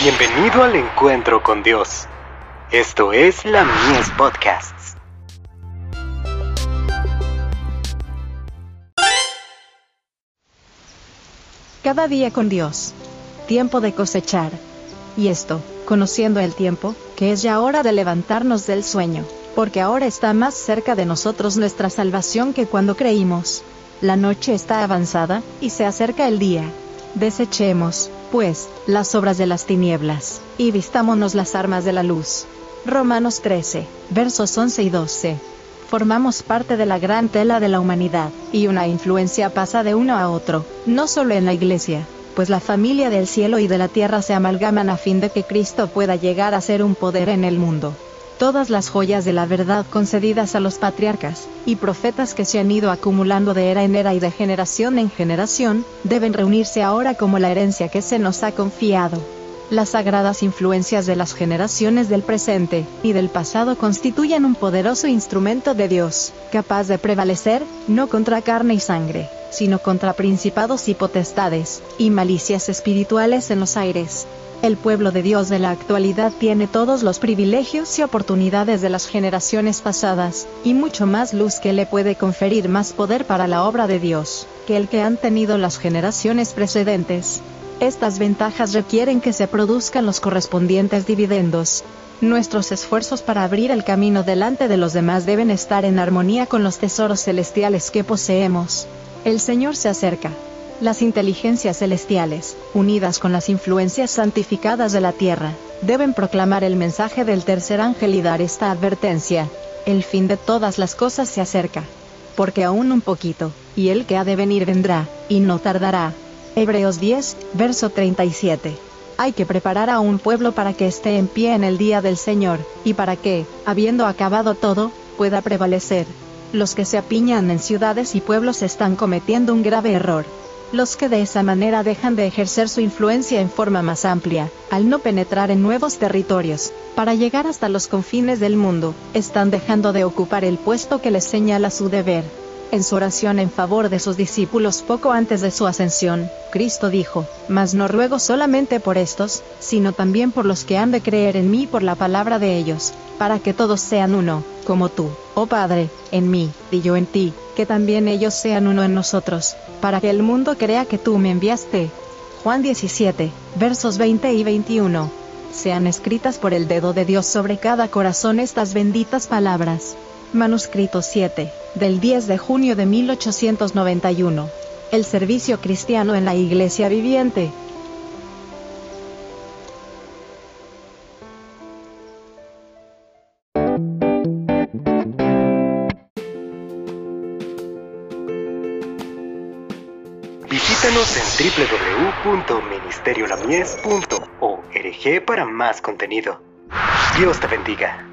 Bienvenido al encuentro con Dios. Esto es la Mies Podcasts. Cada día con Dios. Tiempo de cosechar. Y esto, conociendo el tiempo, que es ya hora de levantarnos del sueño, porque ahora está más cerca de nosotros nuestra salvación que cuando creímos. La noche está avanzada, y se acerca el día. Desechemos, pues, las obras de las tinieblas, y vistámonos las armas de la luz. Romanos 13, versos 11 y 12. Formamos parte de la gran tela de la humanidad, y una influencia pasa de uno a otro, no solo en la iglesia, pues la familia del cielo y de la tierra se amalgaman a fin de que Cristo pueda llegar a ser un poder en el mundo todas las joyas de la verdad concedidas a los patriarcas y profetas que se han ido acumulando de era en era y de generación en generación, deben reunirse ahora como la herencia que se nos ha confiado. Las sagradas influencias de las generaciones del presente y del pasado constituyen un poderoso instrumento de Dios, capaz de prevalecer, no contra carne y sangre, sino contra principados y potestades, y malicias espirituales en los aires. El pueblo de Dios de la actualidad tiene todos los privilegios y oportunidades de las generaciones pasadas, y mucho más luz que le puede conferir más poder para la obra de Dios, que el que han tenido las generaciones precedentes. Estas ventajas requieren que se produzcan los correspondientes dividendos. Nuestros esfuerzos para abrir el camino delante de los demás deben estar en armonía con los tesoros celestiales que poseemos. El Señor se acerca. Las inteligencias celestiales, unidas con las influencias santificadas de la tierra, deben proclamar el mensaje del tercer ángel y dar esta advertencia. El fin de todas las cosas se acerca. Porque aún un poquito, y el que ha de venir vendrá, y no tardará. Hebreos 10, verso 37. Hay que preparar a un pueblo para que esté en pie en el día del Señor, y para que, habiendo acabado todo, pueda prevalecer. Los que se apiñan en ciudades y pueblos están cometiendo un grave error los que de esa manera dejan de ejercer su influencia en forma más amplia, al no penetrar en nuevos territorios, para llegar hasta los confines del mundo, están dejando de ocupar el puesto que les señala su deber. En su oración en favor de sus discípulos poco antes de su ascensión, Cristo dijo, Mas no ruego solamente por estos, sino también por los que han de creer en mí por la palabra de ellos, para que todos sean uno, como tú, oh Padre, en mí, y yo en ti, que también ellos sean uno en nosotros, para que el mundo crea que tú me enviaste. Juan 17, versos 20 y 21. Sean escritas por el dedo de Dios sobre cada corazón estas benditas palabras. Manuscrito 7, del 10 de junio de 1891. El servicio cristiano en la iglesia viviente. Visítanos en www.ministeriolamies.org para más contenido. Dios te bendiga.